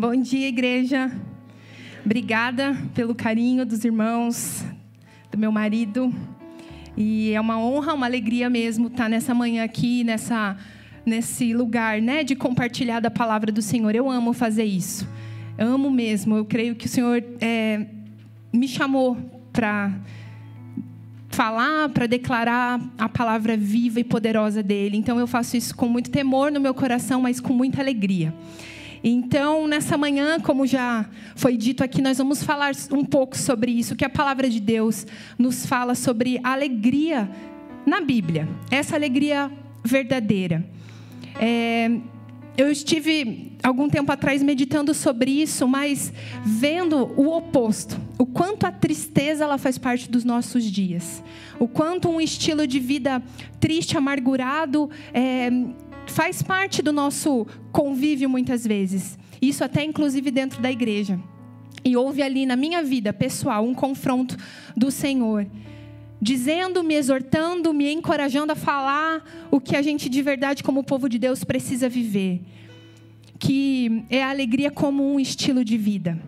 Bom dia, igreja. Obrigada pelo carinho dos irmãos, do meu marido. E é uma honra, uma alegria mesmo estar nessa manhã aqui, nessa, nesse lugar, né, de compartilhar da palavra do Senhor. Eu amo fazer isso. Amo mesmo. Eu creio que o Senhor é, me chamou para falar, para declarar a palavra viva e poderosa dele. Então eu faço isso com muito temor no meu coração, mas com muita alegria. Então, nessa manhã, como já foi dito aqui, nós vamos falar um pouco sobre isso, que a palavra de Deus nos fala sobre a alegria na Bíblia, essa alegria verdadeira. É, eu estive algum tempo atrás meditando sobre isso, mas vendo o oposto, o quanto a tristeza ela faz parte dos nossos dias, o quanto um estilo de vida triste, amargurado, é, faz parte do nosso convívio muitas vezes. Isso até inclusive dentro da igreja. E houve ali na minha vida pessoal um confronto do Senhor, dizendo, me exortando, me encorajando a falar o que a gente de verdade como povo de Deus precisa viver, que é a alegria como um estilo de vida.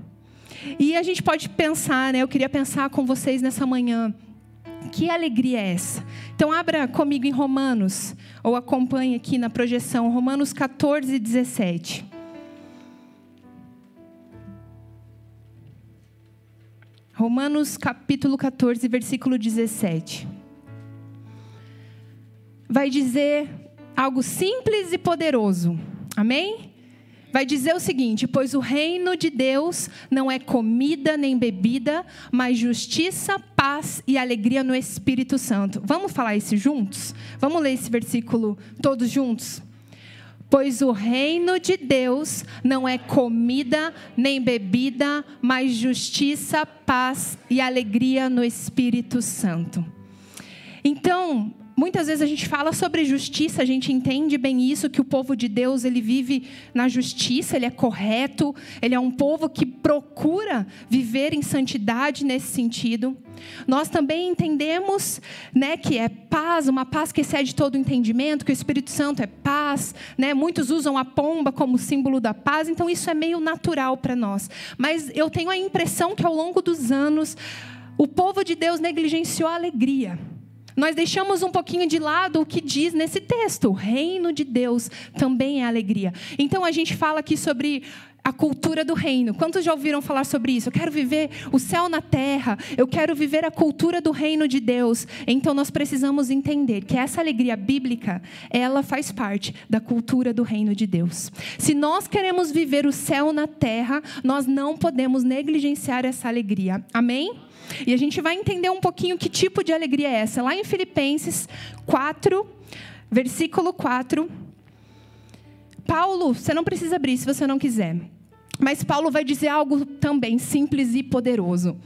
E a gente pode pensar, né? Eu queria pensar com vocês nessa manhã que alegria é essa? Então, abra comigo em Romanos, ou acompanhe aqui na projeção, Romanos 14, 17. Romanos capítulo 14, versículo 17. Vai dizer algo simples e poderoso. Amém? Vai dizer o seguinte: Pois o reino de Deus não é comida nem bebida, mas justiça, paz e alegria no Espírito Santo. Vamos falar isso juntos? Vamos ler esse versículo todos juntos? Pois o reino de Deus não é comida nem bebida, mas justiça, paz e alegria no Espírito Santo. Então, Muitas vezes a gente fala sobre justiça, a gente entende bem isso, que o povo de Deus ele vive na justiça, ele é correto, ele é um povo que procura viver em santidade nesse sentido. Nós também entendemos, né, que é paz, uma paz que excede todo entendimento, que o Espírito Santo é paz, né? Muitos usam a pomba como símbolo da paz, então isso é meio natural para nós. Mas eu tenho a impressão que ao longo dos anos o povo de Deus negligenciou a alegria. Nós deixamos um pouquinho de lado o que diz nesse texto. O reino de Deus também é alegria. Então a gente fala aqui sobre a cultura do reino. Quantos já ouviram falar sobre isso? Eu quero viver o céu na terra, eu quero viver a cultura do reino de Deus. Então nós precisamos entender que essa alegria bíblica, ela faz parte da cultura do reino de Deus. Se nós queremos viver o céu na terra, nós não podemos negligenciar essa alegria. Amém? E a gente vai entender um pouquinho que tipo de alegria é essa. Lá em Filipenses 4, versículo 4. Paulo, você não precisa abrir se você não quiser. Mas Paulo vai dizer algo também simples e poderoso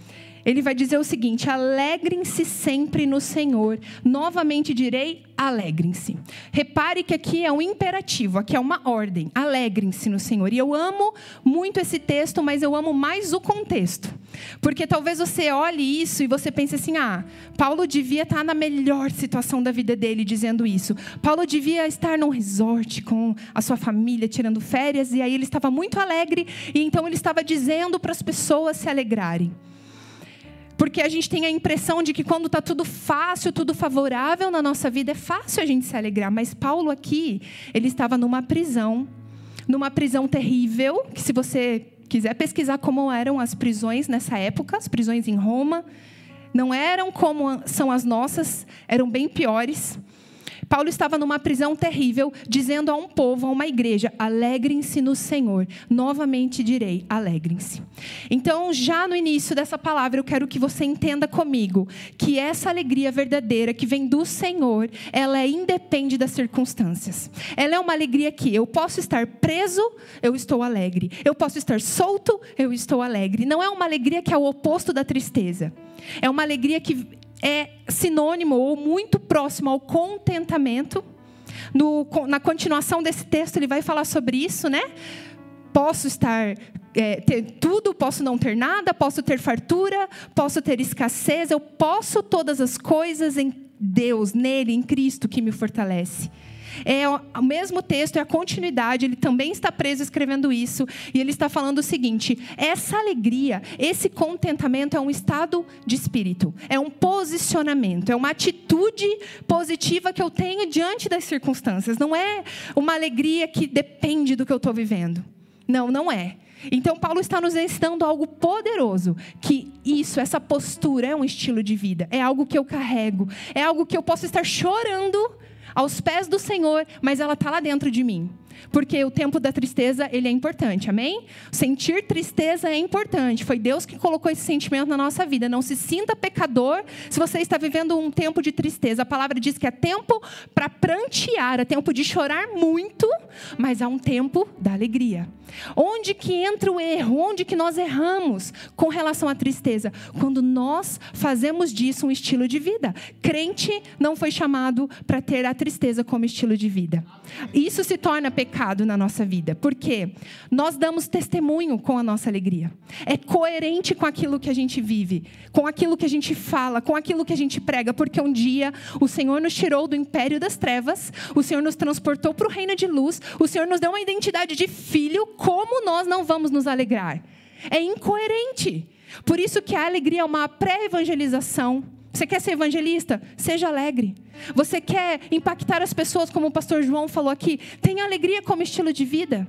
ele vai dizer o seguinte: alegrem-se sempre no Senhor. Novamente direi, alegrem-se. Repare que aqui é um imperativo, aqui é uma ordem. Alegrem-se no Senhor. E eu amo muito esse texto, mas eu amo mais o contexto. Porque talvez você olhe isso e você pense assim: ah, Paulo devia estar na melhor situação da vida dele dizendo isso. Paulo devia estar num resort com a sua família, tirando férias, e aí ele estava muito alegre, e então ele estava dizendo para as pessoas se alegrarem. Porque a gente tem a impressão de que quando está tudo fácil, tudo favorável na nossa vida, é fácil a gente se alegrar. Mas Paulo aqui, ele estava numa prisão, numa prisão terrível, que se você quiser pesquisar como eram as prisões nessa época, as prisões em Roma, não eram como são as nossas, eram bem piores. Paulo estava numa prisão terrível, dizendo a um povo, a uma igreja: alegrem-se no Senhor. Novamente direi: alegrem-se. Então, já no início dessa palavra, eu quero que você entenda comigo que essa alegria verdadeira que vem do Senhor, ela é independe das circunstâncias. Ela é uma alegria que eu posso estar preso, eu estou alegre. Eu posso estar solto, eu estou alegre. Não é uma alegria que é o oposto da tristeza. É uma alegria que é sinônimo ou muito próximo ao contentamento. No, na continuação desse texto, ele vai falar sobre isso, né? Posso estar é, ter tudo, posso não ter nada, posso ter fartura, posso ter escassez, eu posso todas as coisas em Deus, nele, em Cristo que me fortalece. É o mesmo texto, é a continuidade, ele também está preso escrevendo isso, e ele está falando o seguinte: essa alegria, esse contentamento é um estado de espírito, é um posicionamento, é uma atitude positiva que eu tenho diante das circunstâncias, não é uma alegria que depende do que eu estou vivendo. Não, não é. Então, Paulo está nos ensinando algo poderoso: que isso, essa postura é um estilo de vida, é algo que eu carrego, é algo que eu posso estar chorando aos pés do Senhor, mas ela está lá dentro de mim. Porque o tempo da tristeza, ele é importante, amém? Sentir tristeza é importante. Foi Deus que colocou esse sentimento na nossa vida. Não se sinta pecador se você está vivendo um tempo de tristeza. A palavra diz que é tempo para prantear, é tempo de chorar muito, mas há um tempo da alegria. Onde que entra o erro? Onde que nós erramos com relação à tristeza? Quando nós fazemos disso um estilo de vida. Crente não foi chamado para ter a tristeza como estilo de vida. Isso se torna pecado na nossa vida. porque Nós damos testemunho com a nossa alegria. É coerente com aquilo que a gente vive, com aquilo que a gente fala, com aquilo que a gente prega, porque um dia o Senhor nos tirou do império das trevas, o Senhor nos transportou para o reino de luz, o Senhor nos deu uma identidade de filho como nós não vamos nos alegrar? É incoerente. Por isso que a alegria é uma pré-evangelização. Você quer ser evangelista? Seja alegre. Você quer impactar as pessoas, como o pastor João falou aqui? Tenha alegria como estilo de vida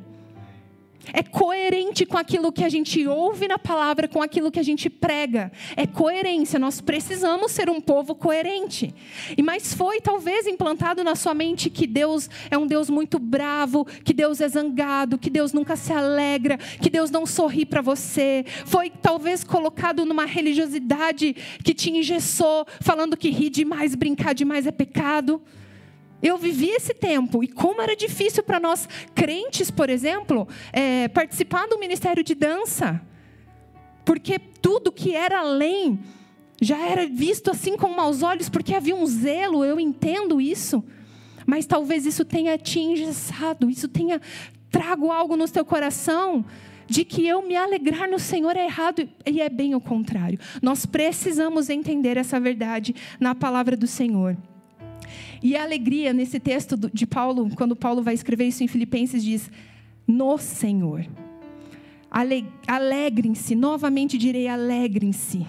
é coerente com aquilo que a gente ouve na palavra, com aquilo que a gente prega. É coerência. Nós precisamos ser um povo coerente. E mas foi talvez implantado na sua mente que Deus é um Deus muito bravo, que Deus é zangado, que Deus nunca se alegra, que Deus não sorri para você. Foi talvez colocado numa religiosidade que te engessou, falando que rir demais, brincar demais é pecado. Eu vivi esse tempo e como era difícil para nós crentes, por exemplo, é, participar do ministério de dança, porque tudo que era além já era visto assim com maus olhos, porque havia um zelo. Eu entendo isso, mas talvez isso tenha te engessado, isso tenha trago algo no teu coração de que eu me alegrar no Senhor é errado e é bem o contrário. Nós precisamos entender essa verdade na palavra do Senhor. E a alegria nesse texto de Paulo, quando Paulo vai escrever isso em Filipenses, diz: no Senhor. Alegrem-se, novamente direi: alegrem-se.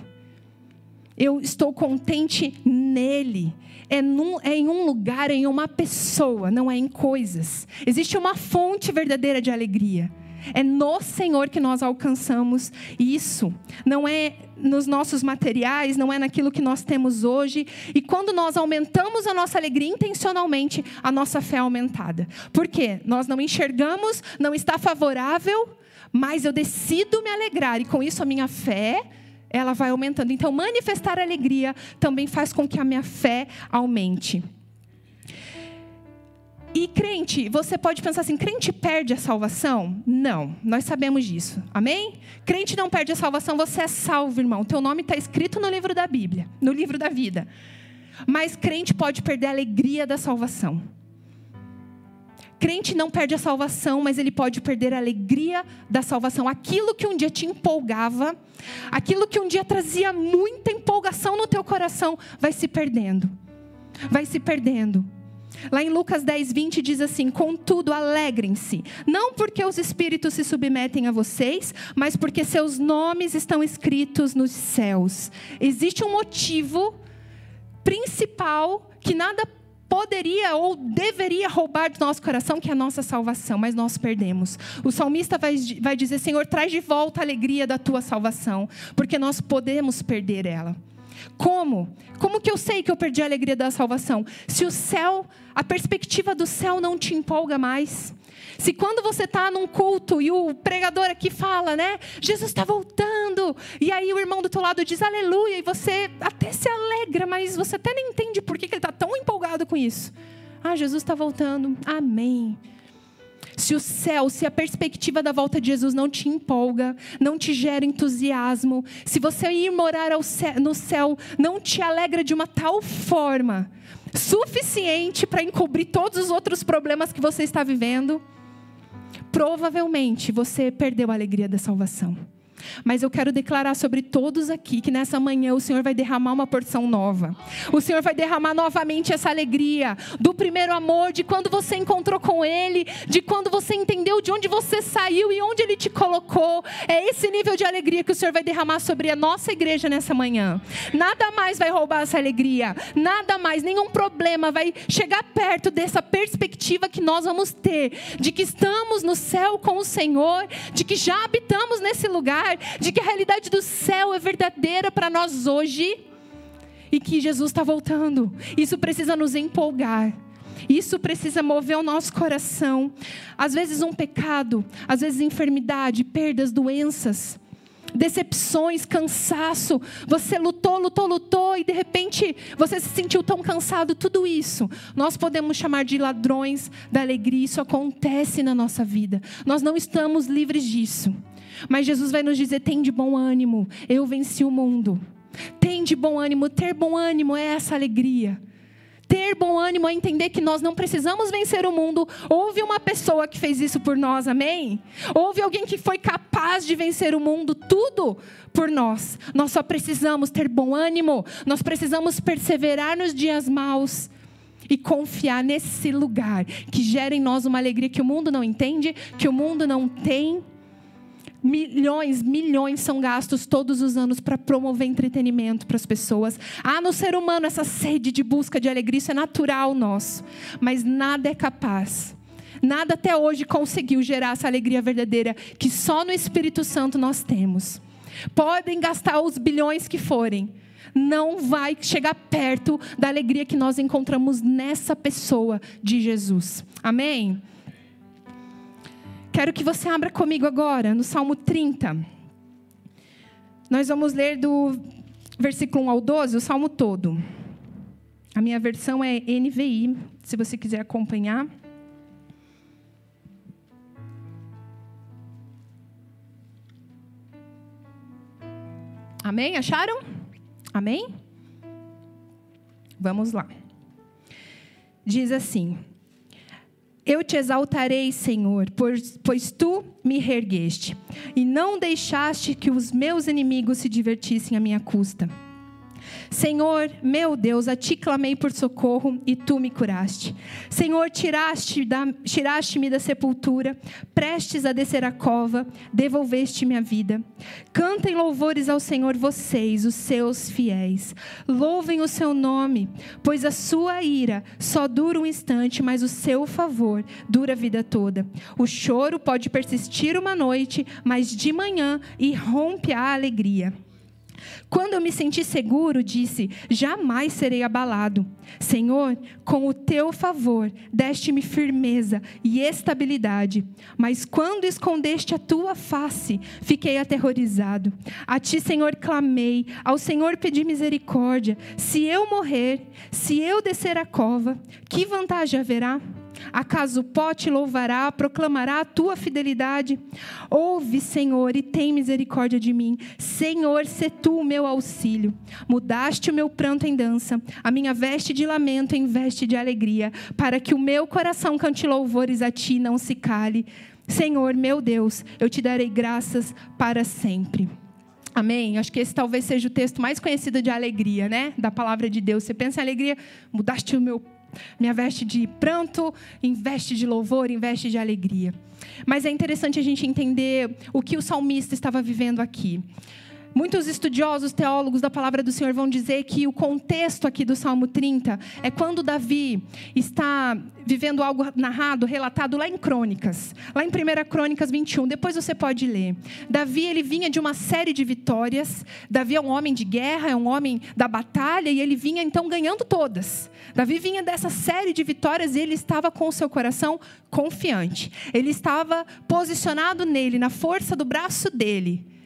Eu estou contente nele. É, num, é, em um lugar, é em uma pessoa, não é em coisas. Existe uma fonte verdadeira de alegria. É no Senhor que nós alcançamos isso. Não é nos nossos materiais, não é naquilo que nós temos hoje. E quando nós aumentamos a nossa alegria intencionalmente, a nossa fé é aumentada. Por quê? Nós não enxergamos, não está favorável, mas eu decido me alegrar e com isso a minha fé ela vai aumentando. Então, manifestar alegria também faz com que a minha fé aumente. E crente, você pode pensar assim: crente perde a salvação? Não, nós sabemos disso. Amém? Crente não perde a salvação, você é salvo, irmão. Teu nome está escrito no livro da Bíblia, no livro da vida. Mas crente pode perder a alegria da salvação. Crente não perde a salvação, mas ele pode perder a alegria da salvação. Aquilo que um dia te empolgava, aquilo que um dia trazia muita empolgação no teu coração, vai se perdendo. Vai se perdendo. Lá em Lucas 10, 20 diz assim: Contudo, alegrem-se, não porque os espíritos se submetem a vocês, mas porque seus nomes estão escritos nos céus. Existe um motivo principal que nada poderia ou deveria roubar do nosso coração, que é a nossa salvação, mas nós perdemos. O salmista vai, vai dizer: Senhor, traz de volta a alegria da tua salvação, porque nós podemos perder ela. Como? Como que eu sei que eu perdi a alegria da salvação? Se o céu, a perspectiva do céu não te empolga mais. Se quando você está num culto e o pregador aqui fala, né? Jesus está voltando. E aí o irmão do teu lado diz aleluia. E você até se alegra, mas você até nem entende por que, que ele está tão empolgado com isso. Ah, Jesus está voltando. Amém se o céu, se a perspectiva da volta de Jesus não te empolga, não te gera entusiasmo, se você ir morar no céu não te alegra de uma tal forma suficiente para encobrir todos os outros problemas que você está vivendo, provavelmente você perdeu a alegria da salvação. Mas eu quero declarar sobre todos aqui que nessa manhã o Senhor vai derramar uma porção nova. O Senhor vai derramar novamente essa alegria do primeiro amor, de quando você encontrou com Ele, de quando você entendeu de onde você saiu e onde Ele te colocou. É esse nível de alegria que o Senhor vai derramar sobre a nossa igreja nessa manhã. Nada mais vai roubar essa alegria, nada mais, nenhum problema vai chegar perto dessa perspectiva que nós vamos ter, de que estamos no céu com o Senhor, de que já habitamos nesse lugar de que a realidade do céu é verdadeira para nós hoje e que Jesus está voltando. Isso precisa nos empolgar. Isso precisa mover o nosso coração. Às vezes, um pecado, às vezes, enfermidade, perdas, doenças, decepções, cansaço. Você lutou, lutou, lutou e de repente você se sentiu tão cansado. Tudo isso nós podemos chamar de ladrões da alegria. Isso acontece na nossa vida. Nós não estamos livres disso. Mas Jesus vai nos dizer: tem de bom ânimo, eu venci o mundo. Tem de bom ânimo, ter bom ânimo é essa alegria. Ter bom ânimo é entender que nós não precisamos vencer o mundo. Houve uma pessoa que fez isso por nós, amém? Houve alguém que foi capaz de vencer o mundo, tudo por nós. Nós só precisamos ter bom ânimo, nós precisamos perseverar nos dias maus e confiar nesse lugar que gera em nós uma alegria que o mundo não entende, que o mundo não tem milhões, milhões são gastos todos os anos para promover entretenimento para as pessoas. Há no ser humano essa sede de busca de alegria, isso é natural nosso. Mas nada é capaz. Nada até hoje conseguiu gerar essa alegria verdadeira que só no Espírito Santo nós temos. Podem gastar os bilhões que forem, não vai chegar perto da alegria que nós encontramos nessa pessoa de Jesus. Amém? Quero que você abra comigo agora no Salmo 30. Nós vamos ler do versículo 1 ao 12, o salmo todo. A minha versão é NVI, se você quiser acompanhar. Amém? Acharam? Amém? Vamos lá. Diz assim: eu te exaltarei, Senhor, pois, tu me reergueste, e não deixaste que os meus inimigos se divertissem à minha custa. Senhor, meu Deus, a ti clamei por socorro e tu me curaste. Senhor, tiraste-me da, tiraste da sepultura, prestes a descer a cova, devolveste-me a vida. Cantem louvores ao Senhor vocês, os seus fiéis. Louvem o seu nome, pois a sua ira só dura um instante, mas o seu favor dura a vida toda. O choro pode persistir uma noite, mas de manhã irrompe a alegria. Quando eu me senti seguro, disse: Jamais serei abalado. Senhor, com o teu favor, deste-me firmeza e estabilidade. Mas quando escondeste a tua face, fiquei aterrorizado. A ti, Senhor, clamei, ao Senhor pedi misericórdia. Se eu morrer, se eu descer a cova, que vantagem haverá? Acaso o pó te louvará, proclamará a tua fidelidade? Ouve, Senhor, e tem misericórdia de mim. Senhor, se tu o meu auxílio. Mudaste o meu pranto em dança, a minha veste de lamento em veste de alegria, para que o meu coração cante louvores a ti, não se cale. Senhor, meu Deus, eu te darei graças para sempre. Amém? Acho que esse talvez seja o texto mais conhecido de alegria, né? Da palavra de Deus. Você pensa em alegria, mudaste o meu minha veste de pranto, em veste de louvor, em veste de alegria. Mas é interessante a gente entender o que o salmista estava vivendo aqui. Muitos estudiosos, teólogos da palavra do Senhor vão dizer que o contexto aqui do Salmo 30 é quando Davi está vivendo algo narrado, relatado lá em Crônicas, lá em 1 Crônicas 21. Depois você pode ler. Davi, ele vinha de uma série de vitórias. Davi é um homem de guerra, é um homem da batalha e ele vinha então ganhando todas. Davi vinha dessa série de vitórias e ele estava com o seu coração confiante. Ele estava posicionado nele, na força do braço dele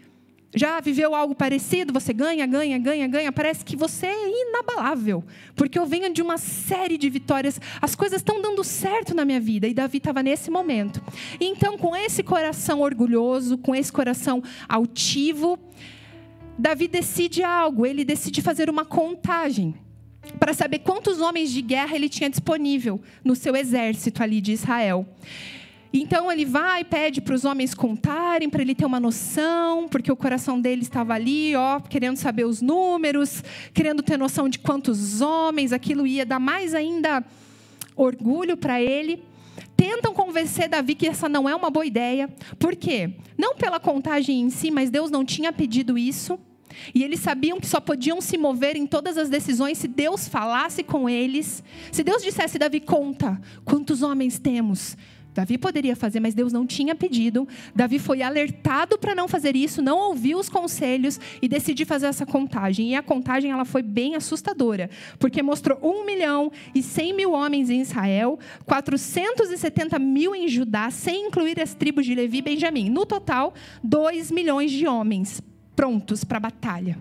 já viveu algo parecido? Você ganha, ganha, ganha, ganha. Parece que você é inabalável. Porque eu venho de uma série de vitórias. As coisas estão dando certo na minha vida. E Davi estava nesse momento. Então, com esse coração orgulhoso, com esse coração altivo, Davi decide algo. Ele decide fazer uma contagem para saber quantos homens de guerra ele tinha disponível no seu exército ali de Israel. Então ele vai e pede para os homens contarem, para ele ter uma noção, porque o coração dele estava ali, ó, querendo saber os números, querendo ter noção de quantos homens, aquilo ia dar mais ainda orgulho para ele. Tentam convencer Davi que essa não é uma boa ideia. Por quê? Não pela contagem em si, mas Deus não tinha pedido isso. E eles sabiam que só podiam se mover em todas as decisões se Deus falasse com eles. Se Deus dissesse, Davi, conta quantos homens temos. Davi poderia fazer, mas Deus não tinha pedido. Davi foi alertado para não fazer isso, não ouviu os conselhos e decidiu fazer essa contagem. E a contagem ela foi bem assustadora, porque mostrou 1 milhão e 100 mil homens em Israel, 470 mil em Judá, sem incluir as tribos de Levi e Benjamim. No total, 2 milhões de homens prontos para a batalha.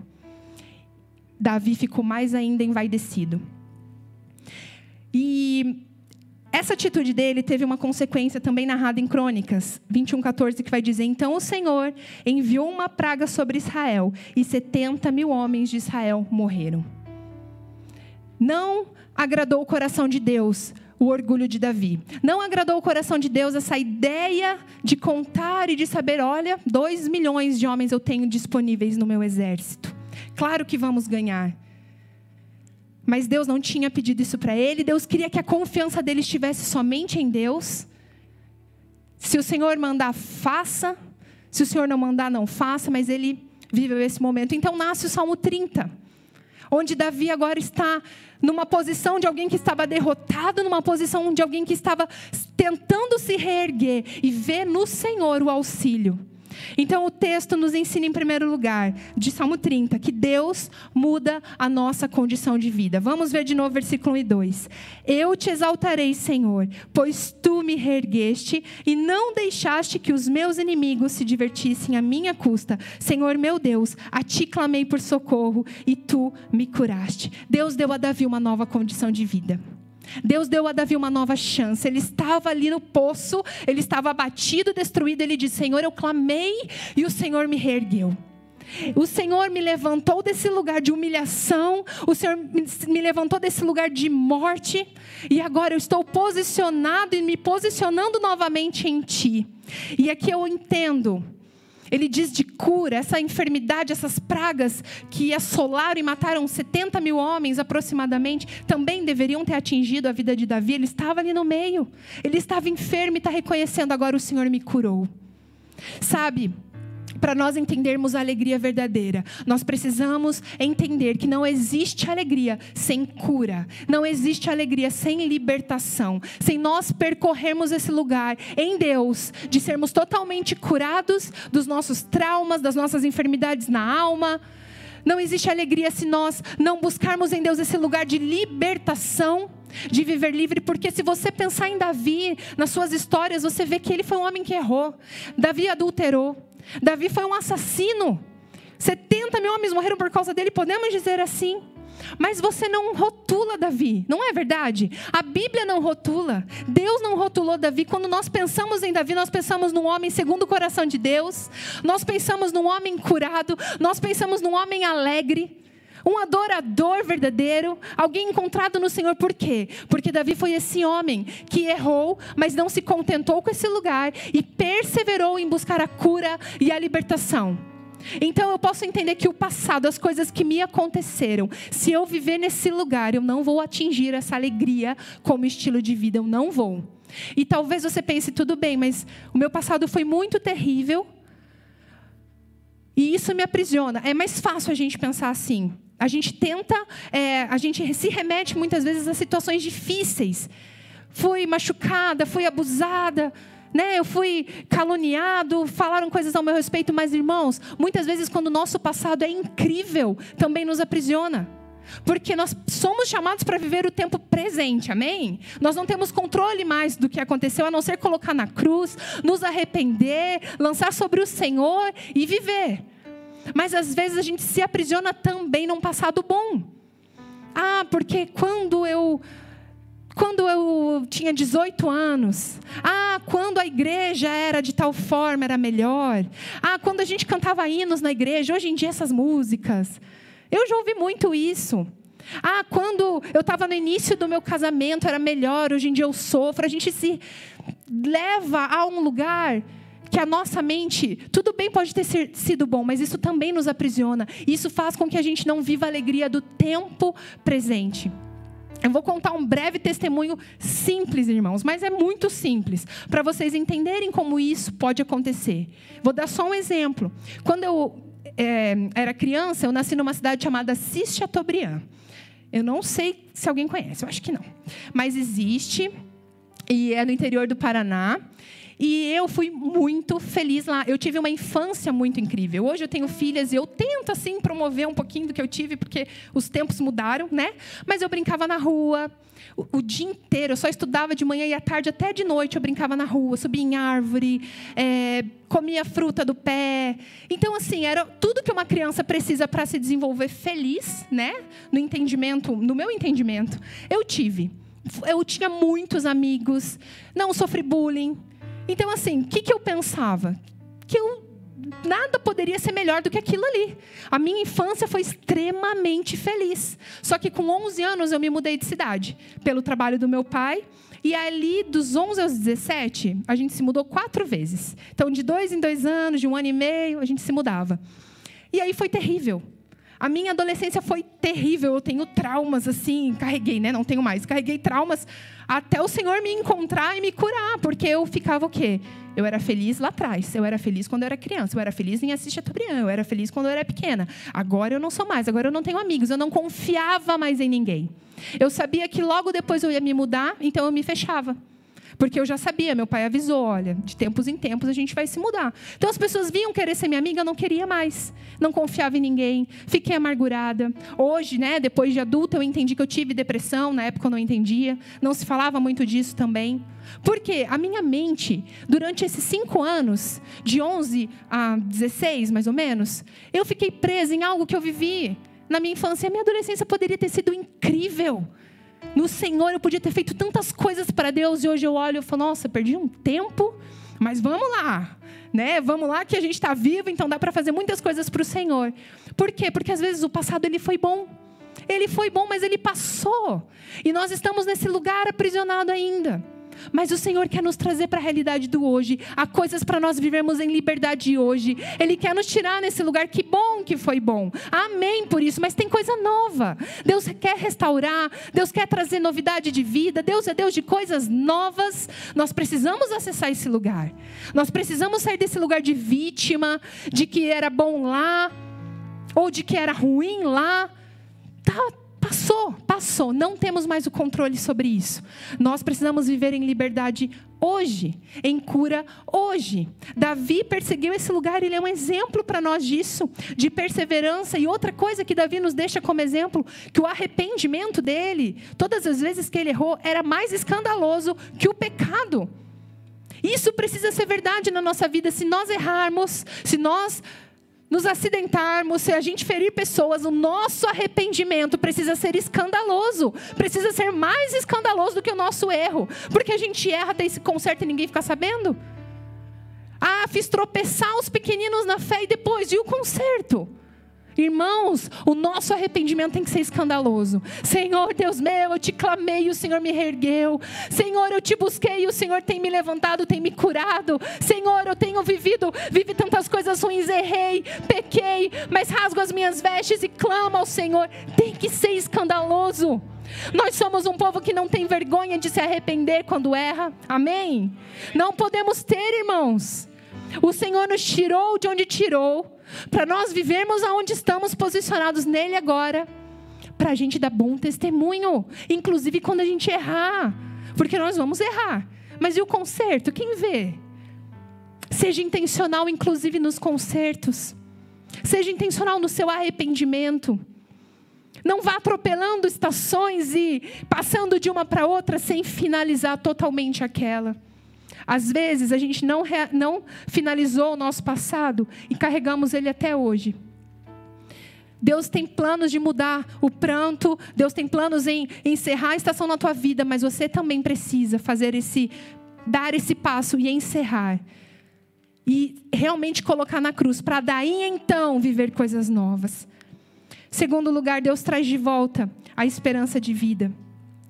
Davi ficou mais ainda envaidecido. E essa atitude dele teve uma consequência também narrada em Crônicas 21:14, que vai dizer: Então o Senhor enviou uma praga sobre Israel e 70 mil homens de Israel morreram. Não agradou o coração de Deus o orgulho de Davi. Não agradou o coração de Deus essa ideia de contar e de saber: olha, dois milhões de homens eu tenho disponíveis no meu exército. Claro que vamos ganhar. Mas Deus não tinha pedido isso para ele, Deus queria que a confiança dele estivesse somente em Deus. Se o Senhor mandar, faça. Se o Senhor não mandar, não faça, mas ele viveu esse momento. Então nasce o Salmo 30, onde Davi agora está numa posição de alguém que estava derrotado, numa posição de alguém que estava tentando se reerguer e ver no Senhor o auxílio. Então o texto nos ensina, em primeiro lugar, de Salmo 30, que Deus muda a nossa condição de vida. Vamos ver de novo versículo 1 e 2. Eu te exaltarei, Senhor, pois tu me reergueste e não deixaste que os meus inimigos se divertissem à minha custa. Senhor meu Deus, a ti clamei por socorro e tu me curaste. Deus deu a Davi uma nova condição de vida. Deus deu a Davi uma nova chance. Ele estava ali no poço, ele estava abatido, destruído. Ele disse: Senhor, eu clamei e o Senhor me reergueu. O Senhor me levantou desse lugar de humilhação, o Senhor me levantou desse lugar de morte, e agora eu estou posicionado e me posicionando novamente em Ti. E aqui eu entendo ele diz de cura, essa enfermidade, essas pragas que assolaram e mataram 70 mil homens aproximadamente, também deveriam ter atingido a vida de Davi. Ele estava ali no meio. Ele estava enfermo e está reconhecendo: agora o Senhor me curou. Sabe, para nós entendermos a alegria verdadeira, nós precisamos entender que não existe alegria sem cura, não existe alegria sem libertação, sem nós percorrermos esse lugar em Deus, de sermos totalmente curados dos nossos traumas, das nossas enfermidades na alma. Não existe alegria se nós não buscarmos em Deus esse lugar de libertação de viver livre, porque se você pensar em Davi, nas suas histórias, você vê que ele foi um homem que errou. Davi adulterou. Davi foi um assassino. 70 mil homens morreram por causa dele, podemos dizer assim. Mas você não rotula Davi, não é verdade? A Bíblia não rotula. Deus não rotulou Davi. Quando nós pensamos em Davi, nós pensamos num homem segundo o coração de Deus. Nós pensamos num homem curado. Nós pensamos num homem alegre um adorador verdadeiro, alguém encontrado no Senhor. Por quê? Porque Davi foi esse homem que errou, mas não se contentou com esse lugar e perseverou em buscar a cura e a libertação. Então eu posso entender que o passado, as coisas que me aconteceram, se eu viver nesse lugar, eu não vou atingir essa alegria como estilo de vida, eu não vou. E talvez você pense, tudo bem, mas o meu passado foi muito terrível. E isso me aprisiona. É mais fácil a gente pensar assim. A gente tenta, é, a gente se remete muitas vezes a situações difíceis. Fui machucada, fui abusada, né? Eu fui caluniado, falaram coisas ao meu respeito, mas irmãos, muitas vezes quando o nosso passado é incrível, também nos aprisiona. Porque nós somos chamados para viver o tempo presente, amém? Nós não temos controle mais do que aconteceu, a não ser colocar na cruz, nos arrepender, lançar sobre o Senhor e viver. Mas às vezes a gente se aprisiona também num passado bom. Ah, porque quando eu quando eu tinha 18 anos. Ah, quando a igreja era de tal forma, era melhor. Ah, quando a gente cantava hinos na igreja, hoje em dia essas músicas. Eu já ouvi muito isso. Ah, quando eu estava no início do meu casamento era melhor, hoje em dia eu sofro. A gente se leva a um lugar que a nossa mente, tudo bem pode ter sido bom, mas isso também nos aprisiona. Isso faz com que a gente não viva a alegria do tempo presente. Eu vou contar um breve testemunho simples, irmãos, mas é muito simples, para vocês entenderem como isso pode acontecer. Vou dar só um exemplo. Quando eu é, era criança, eu nasci numa cidade chamada Cis Chateaubriand. Eu não sei se alguém conhece, eu acho que não. Mas existe, e é no interior do Paraná. E eu fui muito feliz lá. Eu tive uma infância muito incrível. Hoje eu tenho filhas e eu tento assim promover um pouquinho do que eu tive, porque os tempos mudaram, né? Mas eu brincava na rua o, o dia inteiro. Eu só estudava de manhã e à tarde até de noite. Eu brincava na rua, subia em árvore, é, comia fruta do pé. Então assim era tudo que uma criança precisa para se desenvolver feliz, né? No entendimento, no meu entendimento, eu tive. Eu tinha muitos amigos, não sofri bullying, então, assim, o que, que eu pensava? Que eu nada poderia ser melhor do que aquilo ali. A minha infância foi extremamente feliz. Só que com 11 anos eu me mudei de cidade, pelo trabalho do meu pai. E ali, dos 11 aos 17, a gente se mudou quatro vezes. Então, de dois em dois anos, de um ano e meio, a gente se mudava. E aí foi terrível. A minha adolescência foi terrível. Eu tenho traumas, assim, carreguei, né? Não tenho mais. Carreguei traumas até o Senhor me encontrar e me curar, porque eu ficava o quê? Eu era feliz lá atrás, eu era feliz quando eu era criança, eu era feliz em assistir Chateaubriand, eu era feliz quando eu era pequena. Agora eu não sou mais, agora eu não tenho amigos, eu não confiava mais em ninguém. Eu sabia que logo depois eu ia me mudar, então eu me fechava. Porque eu já sabia, meu pai avisou, olha, de tempos em tempos a gente vai se mudar. Então as pessoas vinham querer ser minha amiga, eu não queria mais. Não confiava em ninguém, fiquei amargurada. Hoje, né, depois de adulta, eu entendi que eu tive depressão, na época eu não entendia. Não se falava muito disso também. Porque a minha mente, durante esses cinco anos, de 11 a 16 mais ou menos, eu fiquei presa em algo que eu vivi na minha infância. A minha adolescência poderia ter sido incrível. No Senhor eu podia ter feito tantas coisas para Deus e hoje eu olho e falo, nossa, perdi um tempo, mas vamos lá, né? Vamos lá que a gente está vivo, então dá para fazer muitas coisas para o Senhor. Por quê? Porque às vezes o passado ele foi bom. Ele foi bom, mas ele passou. E nós estamos nesse lugar aprisionado ainda. Mas o Senhor quer nos trazer para a realidade do hoje. Há coisas para nós vivermos em liberdade hoje. Ele quer nos tirar nesse lugar. Que bom que foi bom. Amém por isso. Mas tem coisa nova. Deus quer restaurar. Deus quer trazer novidade de vida. Deus é Deus de coisas novas. Nós precisamos acessar esse lugar. Nós precisamos sair desse lugar de vítima, de que era bom lá, ou de que era ruim lá. Tá, Passou, passou. Não temos mais o controle sobre isso. Nós precisamos viver em liberdade hoje, em cura hoje. Davi perseguiu esse lugar, ele é um exemplo para nós disso, de perseverança. E outra coisa que Davi nos deixa como exemplo, que o arrependimento dele, todas as vezes que ele errou, era mais escandaloso que o pecado. Isso precisa ser verdade na nossa vida. Se nós errarmos, se nós nos acidentarmos, se a gente ferir pessoas, o nosso arrependimento precisa ser escandaloso. Precisa ser mais escandaloso do que o nosso erro. Porque a gente erra, tem esse conserto e ninguém fica sabendo. Ah, fiz tropeçar os pequeninos na fé e depois, e o conserto? Irmãos, o nosso arrependimento tem que ser escandaloso. Senhor, Deus meu, eu te clamei o Senhor me reergueu. Senhor, eu te busquei o Senhor tem me levantado, tem me curado. Senhor, eu tenho vivido, vivi tantas coisas ruins, errei, pequei, mas rasgo as minhas vestes e clamo ao Senhor. Tem que ser escandaloso. Nós somos um povo que não tem vergonha de se arrepender quando erra. Amém? Não podemos ter, irmãos. O Senhor nos tirou de onde tirou para nós vivermos aonde estamos posicionados nele agora, para a gente dar bom testemunho, inclusive quando a gente errar, porque nós vamos errar. Mas e o conserto? Quem vê? Seja intencional, inclusive nos consertos. Seja intencional no seu arrependimento. Não vá atropelando estações e passando de uma para outra sem finalizar totalmente aquela. Às vezes a gente não, não finalizou o nosso passado e carregamos ele até hoje. Deus tem planos de mudar o pranto, Deus tem planos em encerrar a estação na tua vida, mas você também precisa fazer esse, dar esse passo e encerrar. E realmente colocar na cruz, para daí então viver coisas novas. Segundo lugar, Deus traz de volta a esperança de vida.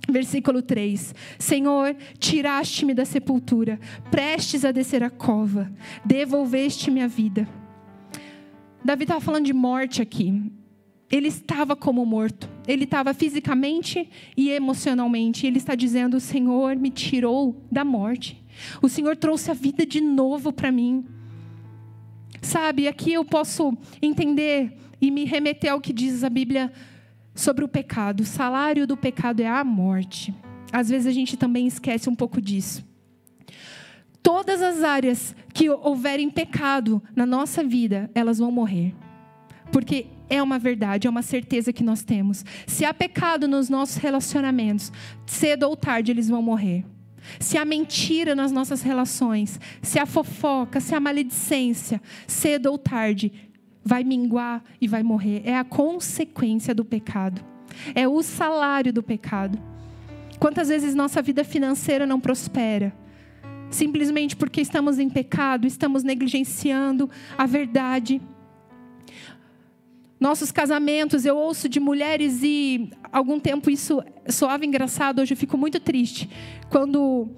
Versículo 3: Senhor, tiraste-me da sepultura, prestes a descer a cova, devolveste-me a vida. Davi estava falando de morte aqui. Ele estava como morto. Ele estava fisicamente e emocionalmente. Ele está dizendo: O Senhor me tirou da morte. O Senhor trouxe a vida de novo para mim. Sabe, aqui eu posso entender e me remeter ao que diz a Bíblia sobre o pecado. O salário do pecado é a morte. Às vezes a gente também esquece um pouco disso. Todas as áreas que houverem pecado na nossa vida, elas vão morrer. Porque é uma verdade, é uma certeza que nós temos. Se há pecado nos nossos relacionamentos, cedo ou tarde eles vão morrer. Se há mentira nas nossas relações, se há fofoca, se há maledicência, cedo ou tarde vai minguar e vai morrer. É a consequência do pecado. É o salário do pecado. Quantas vezes nossa vida financeira não prospera? Simplesmente porque estamos em pecado, estamos negligenciando a verdade. Nossos casamentos, eu ouço de mulheres e algum tempo isso soava engraçado, hoje eu fico muito triste. Quando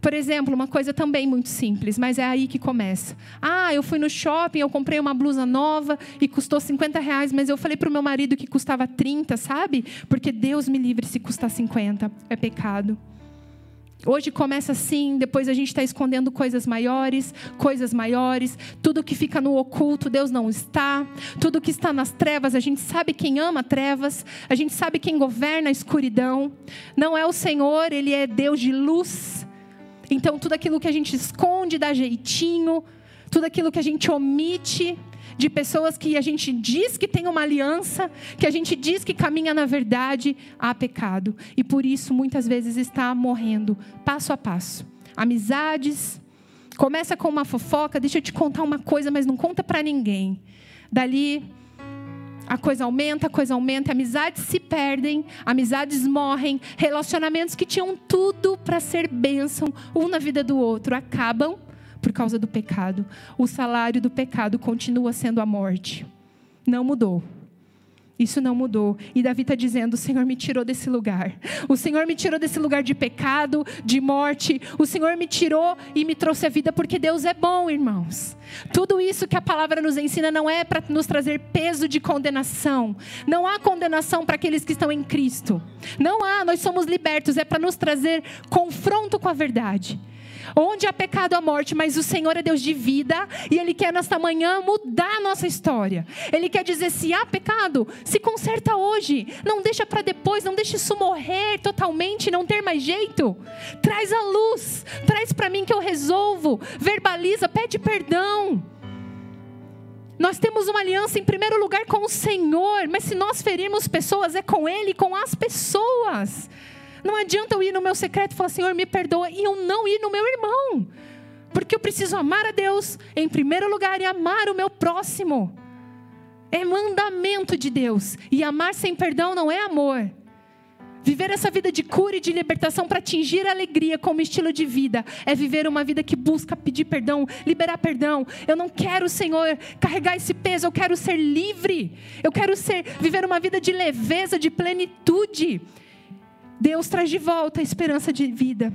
por exemplo, uma coisa também muito simples, mas é aí que começa. Ah, eu fui no shopping, eu comprei uma blusa nova e custou 50 reais, mas eu falei para o meu marido que custava 30, sabe? Porque Deus me livre se custar 50, é pecado. Hoje começa assim, depois a gente está escondendo coisas maiores, coisas maiores. Tudo que fica no oculto, Deus não está. Tudo que está nas trevas, a gente sabe quem ama trevas, a gente sabe quem governa a escuridão. Não é o Senhor, Ele é Deus de luz. Então, tudo aquilo que a gente esconde, dá jeitinho, tudo aquilo que a gente omite, de pessoas que a gente diz que tem uma aliança, que a gente diz que caminha na verdade, há pecado. E por isso, muitas vezes, está morrendo passo a passo. Amizades, começa com uma fofoca, deixa eu te contar uma coisa, mas não conta para ninguém. Dali a coisa aumenta, a coisa aumenta, amizades se perdem, amizades morrem, relacionamentos que tinham tudo para ser bênção um na vida do outro acabam por causa do pecado. O salário do pecado continua sendo a morte. Não mudou. Isso não mudou. E Davi está dizendo: O Senhor me tirou desse lugar. O Senhor me tirou desse lugar de pecado, de morte. O Senhor me tirou e me trouxe a vida, porque Deus é bom, irmãos. Tudo isso que a palavra nos ensina não é para nos trazer peso de condenação. Não há condenação para aqueles que estão em Cristo. Não há, nós somos libertos. É para nos trazer confronto com a verdade. Onde há pecado, há morte, mas o Senhor é Deus de vida e Ele quer nesta manhã mudar a nossa história. Ele quer dizer: se há pecado, se conserta hoje. Não deixa para depois, não deixa isso morrer totalmente, não ter mais jeito. Traz a luz, traz para mim que eu resolvo. Verbaliza, pede perdão. Nós temos uma aliança em primeiro lugar com o Senhor, mas se nós ferirmos pessoas, é com Ele, com as pessoas. Não adianta eu ir no meu secreto e falar, Senhor, me perdoa, e eu não ir no meu irmão. Porque eu preciso amar a Deus em primeiro lugar e amar o meu próximo. É mandamento de Deus. E amar sem perdão não é amor. Viver essa vida de cura e de libertação para atingir a alegria como estilo de vida é viver uma vida que busca pedir perdão, liberar perdão. Eu não quero, Senhor, carregar esse peso, eu quero ser livre. Eu quero ser viver uma vida de leveza, de plenitude. Deus traz de volta a esperança de vida.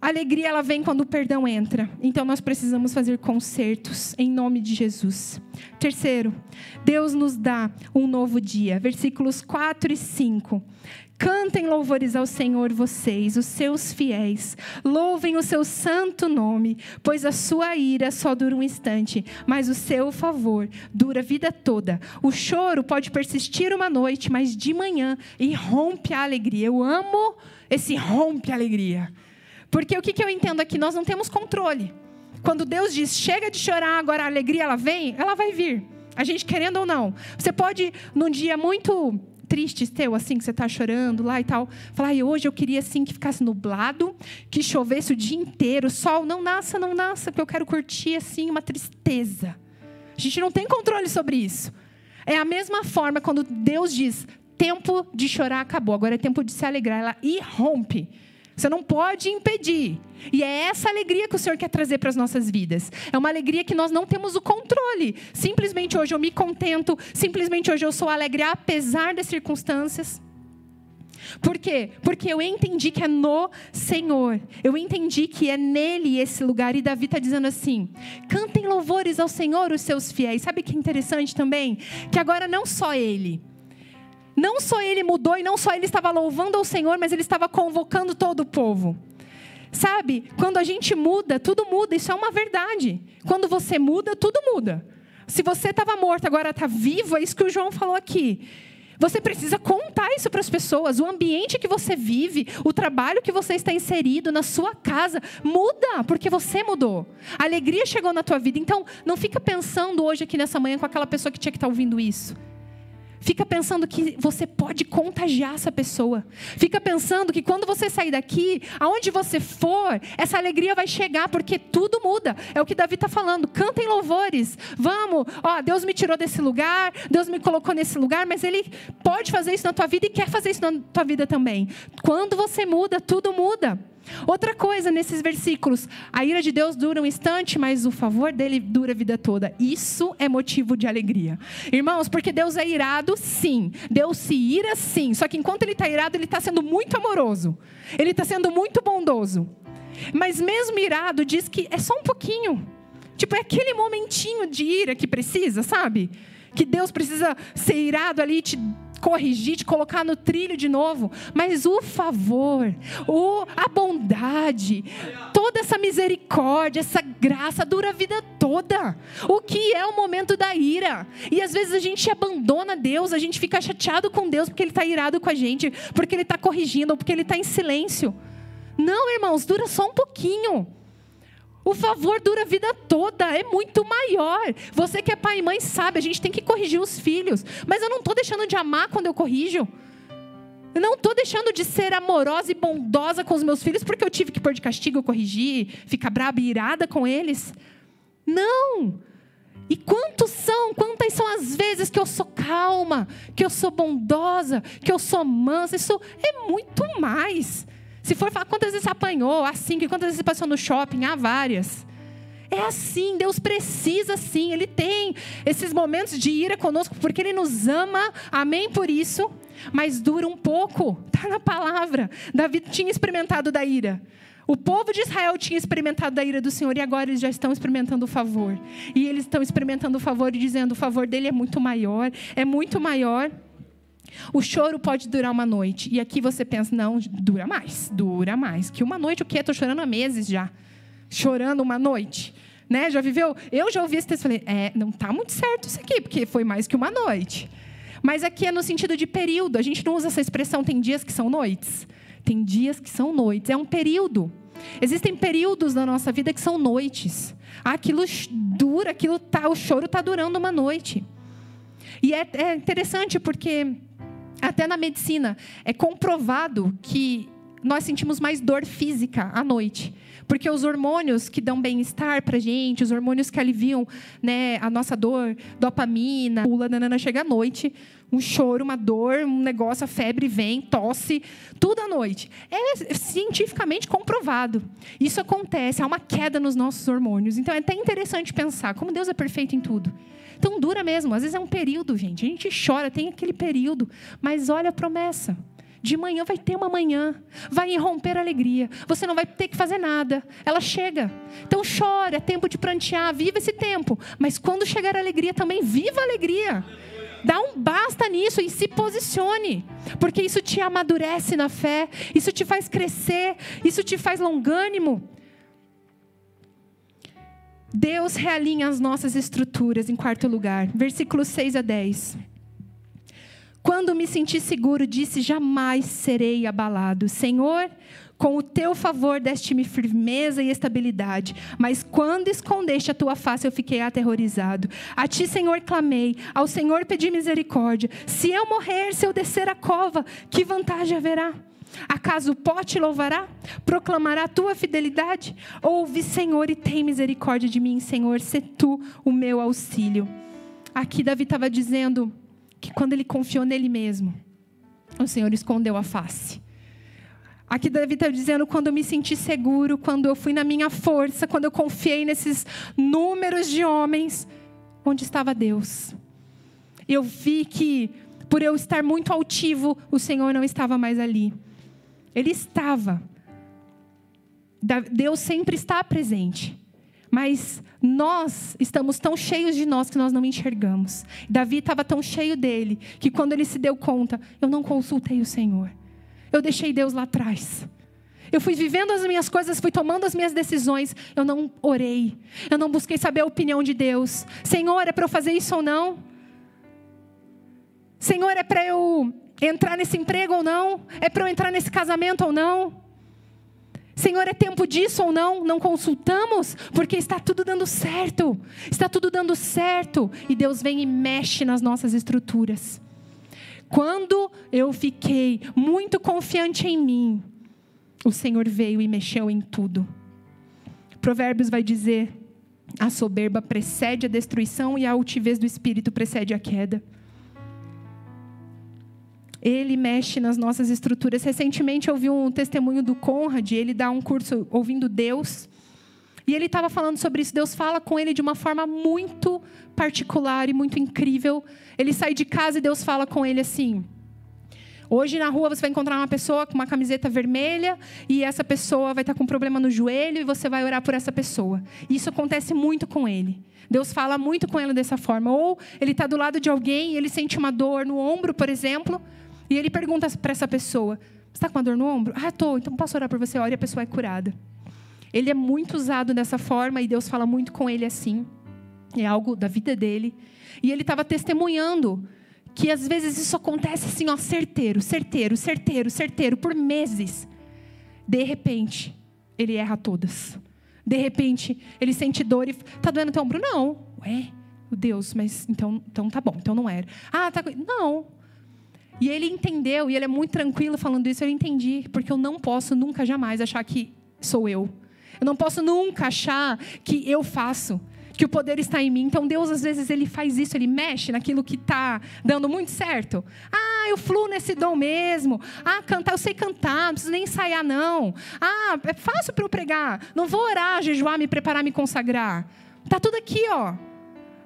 A alegria ela vem quando o perdão entra. Então nós precisamos fazer concertos em nome de Jesus. Terceiro, Deus nos dá um novo dia. Versículos 4 e 5. Cantem louvores ao Senhor, vocês, os seus fiéis. Louvem o seu santo nome, pois a sua ira só dura um instante, mas o seu favor dura a vida toda. O choro pode persistir uma noite, mas de manhã irrompe a alegria. Eu amo esse rompe a alegria. Porque o que eu entendo aqui? Nós não temos controle. Quando Deus diz, chega de chorar, agora a alegria ela vem, ela vai vir. A gente querendo ou não. Você pode, num dia muito triste teu, assim, que você está chorando lá e tal. Falar, e hoje eu queria, assim, que ficasse nublado, que chovesse o dia inteiro, sol, não nasça, não nasça, porque eu quero curtir, assim, uma tristeza. A gente não tem controle sobre isso. É a mesma forma quando Deus diz, tempo de chorar acabou, agora é tempo de se alegrar. Ela irrompe Você não pode impedir. E é essa alegria que o Senhor quer trazer para as nossas vidas. É uma alegria que nós não temos o controle. Simplesmente hoje eu me contento, simplesmente hoje eu sou alegre apesar das circunstâncias. Por quê? Porque eu entendi que é no Senhor. Eu entendi que é nele esse lugar. E Davi está dizendo assim: cantem louvores ao Senhor, os seus fiéis. Sabe que é interessante também? Que agora não só ele. Não só ele mudou e não só ele estava louvando ao Senhor, mas ele estava convocando todo o povo. Sabe, quando a gente muda, tudo muda, isso é uma verdade. Quando você muda, tudo muda. Se você estava morto, agora está vivo, é isso que o João falou aqui. Você precisa contar isso para as pessoas. O ambiente que você vive, o trabalho que você está inserido na sua casa, muda, porque você mudou. A alegria chegou na tua vida. Então, não fica pensando hoje aqui nessa manhã com aquela pessoa que tinha que estar tá ouvindo isso. Fica pensando que você pode contagiar essa pessoa. Fica pensando que quando você sair daqui, aonde você for, essa alegria vai chegar, porque tudo muda. É o que Davi está falando. Cantem louvores. Vamos. Ó, Deus me tirou desse lugar, Deus me colocou nesse lugar, mas Ele pode fazer isso na tua vida e quer fazer isso na tua vida também. Quando você muda, tudo muda. Outra coisa nesses versículos, a ira de Deus dura um instante, mas o favor dele dura a vida toda. Isso é motivo de alegria. Irmãos, porque Deus é irado, sim. Deus se ira, sim. Só que enquanto ele está irado, ele está sendo muito amoroso. Ele está sendo muito bondoso. Mas mesmo irado, diz que é só um pouquinho. Tipo, é aquele momentinho de ira que precisa, sabe? Que Deus precisa ser irado ali e te corrigir, te colocar no trilho de novo, mas o favor, o, a bondade, toda essa misericórdia, essa graça dura a vida toda. O que é o momento da ira? E às vezes a gente abandona Deus, a gente fica chateado com Deus porque Ele está irado com a gente, porque Ele está corrigindo, ou porque Ele está em silêncio. Não, irmãos, dura só um pouquinho. O favor dura a vida toda, é muito maior. Você que é pai e mãe sabe, a gente tem que corrigir os filhos. Mas eu não estou deixando de amar quando eu corrijo. Eu não estou deixando de ser amorosa e bondosa com os meus filhos porque eu tive que pôr de castigo, corrigir, ficar braba e irada com eles. Não! E quantos são, quantas são as vezes que eu sou calma, que eu sou bondosa, que eu sou mansa? Isso é muito mais. Se for falar quantas vezes apanhou, assim, que quantas vezes passou no shopping, há várias. É assim, Deus precisa sim, Ele tem esses momentos de ira conosco, porque Ele nos ama, amém por isso, mas dura um pouco, está na palavra. Davi tinha experimentado da ira. O povo de Israel tinha experimentado da ira do Senhor e agora eles já estão experimentando o favor. E eles estão experimentando o favor e dizendo: o favor dele é muito maior, é muito maior. O choro pode durar uma noite. E aqui você pensa, não, dura mais, dura mais. Que uma noite o quê? Estou chorando há meses já. Chorando uma noite. Né? Já viveu? Eu já ouvi esse texto e falei, é, não está muito certo isso aqui, porque foi mais que uma noite. Mas aqui é no sentido de período. A gente não usa essa expressão, tem dias que são noites. Tem dias que são noites. É um período. Existem períodos na nossa vida que são noites. Aquilo dura, aquilo tá, o choro está durando uma noite. E é, é interessante porque até na medicina, é comprovado que nós sentimos mais dor física à noite. Porque os hormônios que dão bem-estar para gente, os hormônios que aliviam né, a nossa dor, dopamina, pula, nanana, chega à noite, um choro, uma dor, um negócio, a febre vem, tosse, tudo à noite. É cientificamente comprovado. Isso acontece, há uma queda nos nossos hormônios. Então é até interessante pensar como Deus é perfeito em tudo. Então dura mesmo, às vezes é um período, gente. A gente chora, tem aquele período, mas olha a promessa. De manhã vai ter uma manhã, vai irromper a alegria. Você não vai ter que fazer nada, ela chega. Então chora, é tempo de prantear, viva esse tempo. Mas quando chegar a alegria também, viva a alegria. Dá um basta nisso e se posicione, porque isso te amadurece na fé, isso te faz crescer, isso te faz longânimo. Deus realinha as nossas estruturas, em quarto lugar. Versículos 6 a 10. Quando me senti seguro, disse: Jamais serei abalado. Senhor, com o teu favor deste-me firmeza e estabilidade. Mas quando escondeste a tua face, eu fiquei aterrorizado. A ti, Senhor, clamei. Ao Senhor pedi misericórdia. Se eu morrer, se eu descer a cova, que vantagem haverá? Acaso o pó te louvará? Proclamará a tua fidelidade? Ouve, Senhor, e tem misericórdia de mim, Senhor, se tu o meu auxílio. Aqui Davi estava dizendo que quando ele confiou nele mesmo, o Senhor escondeu a face. Aqui Davi está dizendo quando eu me senti seguro, quando eu fui na minha força, quando eu confiei nesses números de homens, onde estava Deus? Eu vi que por eu estar muito altivo, o Senhor não estava mais ali. Ele estava. Deus sempre está presente. Mas nós estamos tão cheios de nós que nós não enxergamos. Davi estava tão cheio dele que quando ele se deu conta, eu não consultei o Senhor. Eu deixei Deus lá atrás. Eu fui vivendo as minhas coisas, fui tomando as minhas decisões. Eu não orei. Eu não busquei saber a opinião de Deus. Senhor, é para eu fazer isso ou não? Senhor, é para eu entrar nesse emprego ou não? É para eu entrar nesse casamento ou não? Senhor, é tempo disso ou não? Não consultamos, porque está tudo dando certo. Está tudo dando certo. E Deus vem e mexe nas nossas estruturas. Quando eu fiquei muito confiante em mim, o Senhor veio e mexeu em tudo. Provérbios vai dizer: a soberba precede a destruição e a altivez do espírito precede a queda. Ele mexe nas nossas estruturas. Recentemente eu vi um testemunho do Conrad, ele dá um curso ouvindo Deus. E ele estava falando sobre isso. Deus fala com ele de uma forma muito particular e muito incrível. Ele sai de casa e Deus fala com ele assim: Hoje na rua você vai encontrar uma pessoa com uma camiseta vermelha e essa pessoa vai estar com um problema no joelho e você vai orar por essa pessoa. Isso acontece muito com ele. Deus fala muito com ele dessa forma. Ou ele está do lado de alguém e ele sente uma dor no ombro, por exemplo. E ele pergunta para essa pessoa: Você está com uma dor no ombro? Ah, estou. Então posso orar por você? Ora e a pessoa é curada. Ele é muito usado dessa forma e Deus fala muito com ele assim. É algo da vida dele. E ele estava testemunhando que às vezes isso acontece assim, ó, certeiro, certeiro, certeiro, certeiro, por meses. De repente, ele erra todas. De repente, ele sente dor e tá doendo teu ombro? Não. Ué, Deus, mas então, então tá bom, então não era. Ah, tá. Não. E ele entendeu, e ele é muito tranquilo falando isso, eu entendi, porque eu não posso nunca jamais achar que sou eu. Eu não posso nunca achar que eu faço, que o poder está em mim. Então Deus às vezes ele faz isso, ele mexe naquilo que está dando muito certo. Ah, eu fluo nesse dom mesmo. Ah, cantar, eu sei cantar, não preciso nem ensaiar não. Ah, é fácil para eu pregar. Não vou orar, jejuar, me preparar, me consagrar. Tá tudo aqui, ó.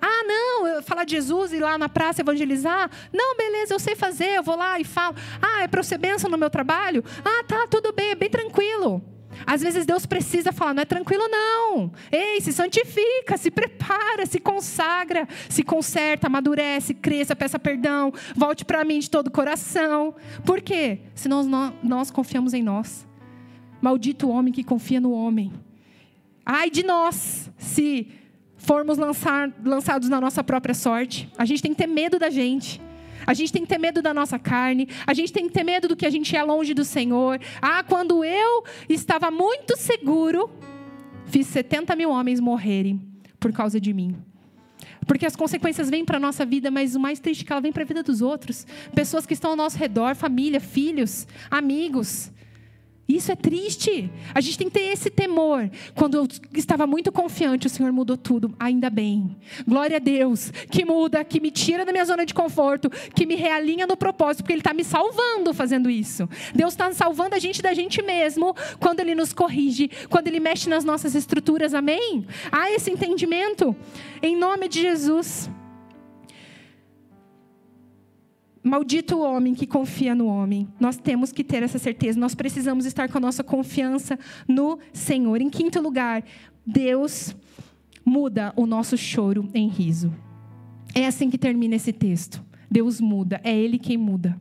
Ah, não, falar de Jesus e ir lá na praça evangelizar? Não, beleza, eu sei fazer, eu vou lá e falo. Ah, é para ser bênção no meu trabalho? Ah, tá, tudo bem, é bem tranquilo. Às vezes Deus precisa falar, não é tranquilo não. Ei, se santifica, se prepara, se consagra, se conserta, amadurece, cresça, peça perdão, volte para mim de todo o coração. Por quê? Se nós, nós confiamos em nós. Maldito o homem que confia no homem. Ai de nós, se formos lançar, lançados na nossa própria sorte. A gente tem que ter medo da gente. A gente tem que ter medo da nossa carne. A gente tem que ter medo do que a gente é longe do Senhor. Ah, quando eu estava muito seguro, fiz 70 mil homens morrerem por causa de mim. Porque as consequências vêm para a nossa vida, mas o mais triste é que ela vem para a vida dos outros. Pessoas que estão ao nosso redor, família, filhos, amigos. Isso é triste. A gente tem que ter esse temor. Quando eu estava muito confiante, o Senhor mudou tudo. Ainda bem. Glória a Deus. Que muda, que me tira da minha zona de conforto, que me realinha no propósito, porque Ele está me salvando fazendo isso. Deus está salvando a gente da gente mesmo quando Ele nos corrige, quando Ele mexe nas nossas estruturas. Amém? Há esse entendimento. Em nome de Jesus. Maldito o homem que confia no homem. Nós temos que ter essa certeza. Nós precisamos estar com a nossa confiança no Senhor. Em quinto lugar, Deus muda o nosso choro em riso. É assim que termina esse texto. Deus muda, é Ele quem muda.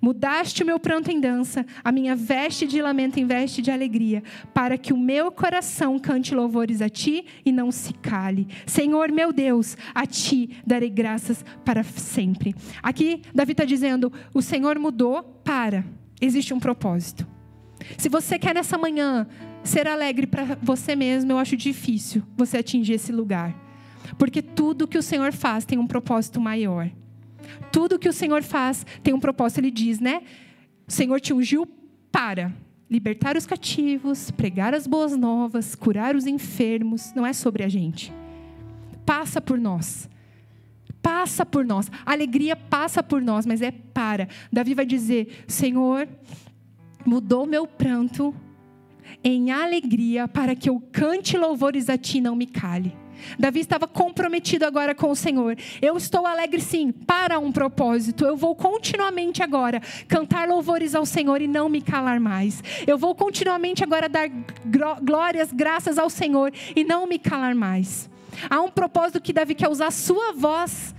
Mudaste o meu pranto em dança, a minha veste de lamento em veste de alegria, para que o meu coração cante louvores a ti e não se cale. Senhor meu Deus, a ti darei graças para sempre. Aqui, Davi está dizendo: o Senhor mudou para. Existe um propósito. Se você quer nessa manhã ser alegre para você mesmo, eu acho difícil você atingir esse lugar. Porque tudo que o Senhor faz tem um propósito maior. Tudo que o Senhor faz tem um propósito. Ele diz, né? O Senhor te ungiu para libertar os cativos, pregar as boas novas, curar os enfermos. Não é sobre a gente. Passa por nós. Passa por nós. A alegria passa por nós, mas é para. Davi vai dizer: Senhor, mudou meu pranto em alegria para que eu cante louvores a ti, não me cale. Davi estava comprometido agora com o Senhor. Eu estou alegre sim, para um propósito. Eu vou continuamente agora cantar louvores ao Senhor e não me calar mais. Eu vou continuamente agora dar glórias, graças ao Senhor e não me calar mais. Há um propósito que Davi quer usar sua voz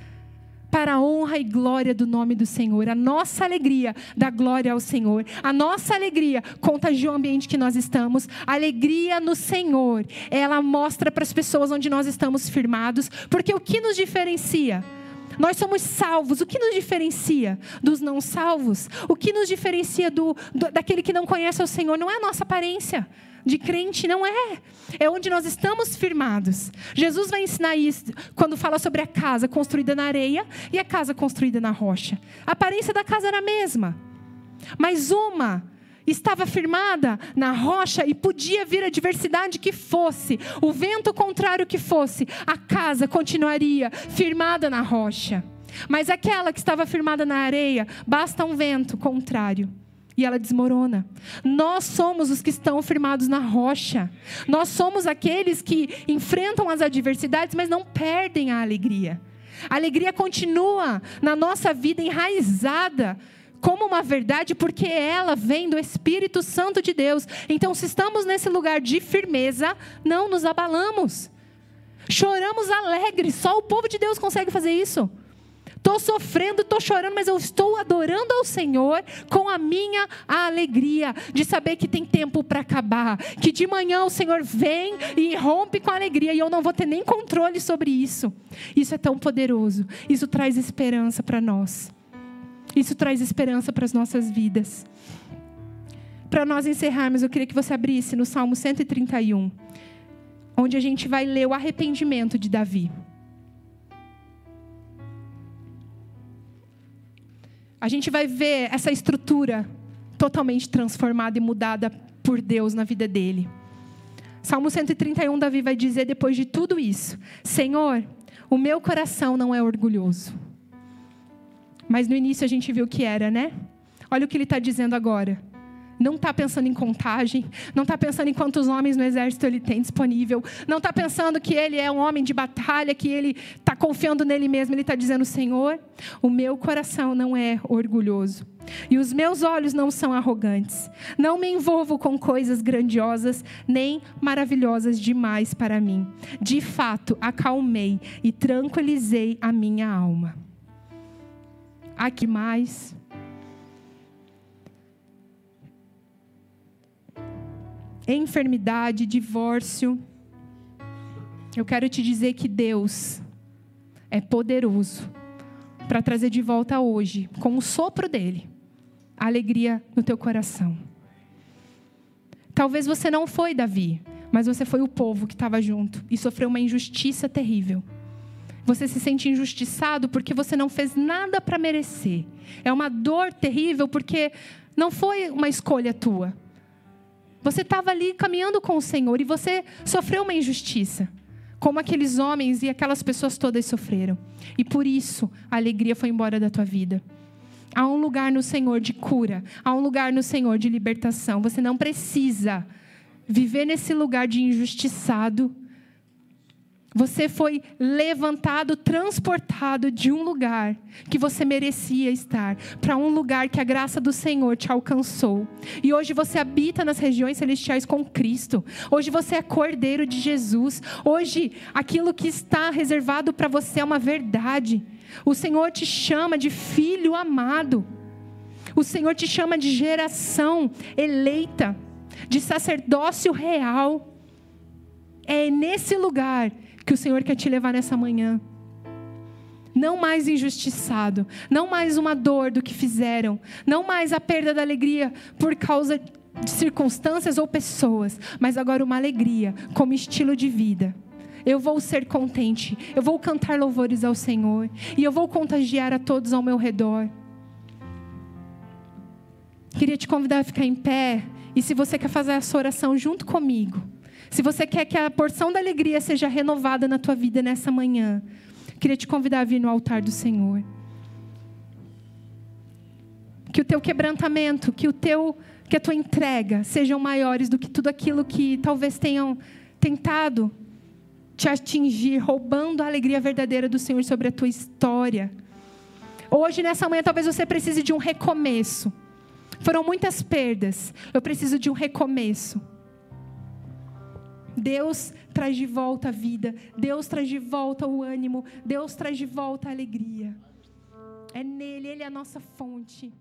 para a honra e glória do nome do Senhor. A nossa alegria dá glória ao Senhor. A nossa alegria contagia o ambiente que nós estamos. A alegria no Senhor, ela mostra para as pessoas onde nós estamos firmados, porque o que nos diferencia? Nós somos salvos. O que nos diferencia dos não salvos? O que nos diferencia do, do, daquele que não conhece o Senhor? Não é a nossa aparência de crente, não é. É onde nós estamos firmados. Jesus vai ensinar isso quando fala sobre a casa construída na areia e a casa construída na rocha. A aparência da casa era a mesma, mas uma estava firmada na rocha e podia vir a diversidade que fosse, o vento contrário que fosse, a casa continuaria firmada na rocha. Mas aquela que estava firmada na areia, basta um vento contrário e ela desmorona. Nós somos os que estão firmados na rocha. Nós somos aqueles que enfrentam as adversidades, mas não perdem a alegria. A alegria continua na nossa vida enraizada como uma verdade, porque ela vem do Espírito Santo de Deus. Então, se estamos nesse lugar de firmeza, não nos abalamos. Choramos alegres, só o povo de Deus consegue fazer isso. Estou sofrendo, estou chorando, mas eu estou adorando ao Senhor com a minha alegria de saber que tem tempo para acabar. Que de manhã o Senhor vem e rompe com alegria e eu não vou ter nem controle sobre isso. Isso é tão poderoso. Isso traz esperança para nós. Isso traz esperança para as nossas vidas. Para nós encerrarmos, eu queria que você abrisse no Salmo 131, onde a gente vai ler o arrependimento de Davi. a gente vai ver essa estrutura totalmente transformada e mudada por Deus na vida dele. Salmo 131, Davi vai dizer depois de tudo isso: Senhor, o meu coração não é orgulhoso. Mas no início a gente viu que era, né? Olha o que ele está dizendo agora não está pensando em contagem, não está pensando em quantos homens no exército ele tem disponível, não está pensando que ele é um homem de batalha, que ele está confiando nele mesmo. Ele está dizendo: Senhor, o meu coração não é orgulhoso. E os meus olhos não são arrogantes. Não me envolvo com coisas grandiosas nem maravilhosas demais para mim. De fato, acalmei e tranquilizei a minha alma. Aqui mais enfermidade, divórcio. Eu quero te dizer que Deus é poderoso para trazer de volta hoje, com o sopro dele, a alegria no teu coração. Talvez você não foi Davi, mas você foi o povo que estava junto e sofreu uma injustiça terrível. Você se sente injustiçado porque você não fez nada para merecer. É uma dor terrível porque não foi uma escolha tua. Você estava ali caminhando com o Senhor e você sofreu uma injustiça, como aqueles homens e aquelas pessoas todas sofreram. E por isso a alegria foi embora da tua vida. Há um lugar no Senhor de cura, há um lugar no Senhor de libertação. Você não precisa viver nesse lugar de injustiçado você foi levantado, transportado de um lugar que você merecia estar, para um lugar que a graça do Senhor te alcançou. E hoje você habita nas regiões celestiais com Cristo. Hoje você é cordeiro de Jesus. Hoje aquilo que está reservado para você é uma verdade. O Senhor te chama de filho amado. O Senhor te chama de geração eleita, de sacerdócio real. É nesse lugar que o Senhor quer te levar nessa manhã. Não mais injustiçado, não mais uma dor do que fizeram, não mais a perda da alegria por causa de circunstâncias ou pessoas, mas agora uma alegria como estilo de vida. Eu vou ser contente, eu vou cantar louvores ao Senhor e eu vou contagiar a todos ao meu redor. Queria te convidar a ficar em pé e se você quer fazer essa oração junto comigo, se você quer que a porção da alegria seja renovada na tua vida nessa manhã, queria te convidar a vir no altar do Senhor. Que o teu quebrantamento, que o teu que a tua entrega sejam maiores do que tudo aquilo que talvez tenham tentado te atingir, roubando a alegria verdadeira do Senhor sobre a tua história. Hoje, nessa manhã, talvez você precise de um recomeço. Foram muitas perdas. Eu preciso de um recomeço. Deus traz de volta a vida. Deus traz de volta o ânimo. Deus traz de volta a alegria. É nele, Ele é a nossa fonte.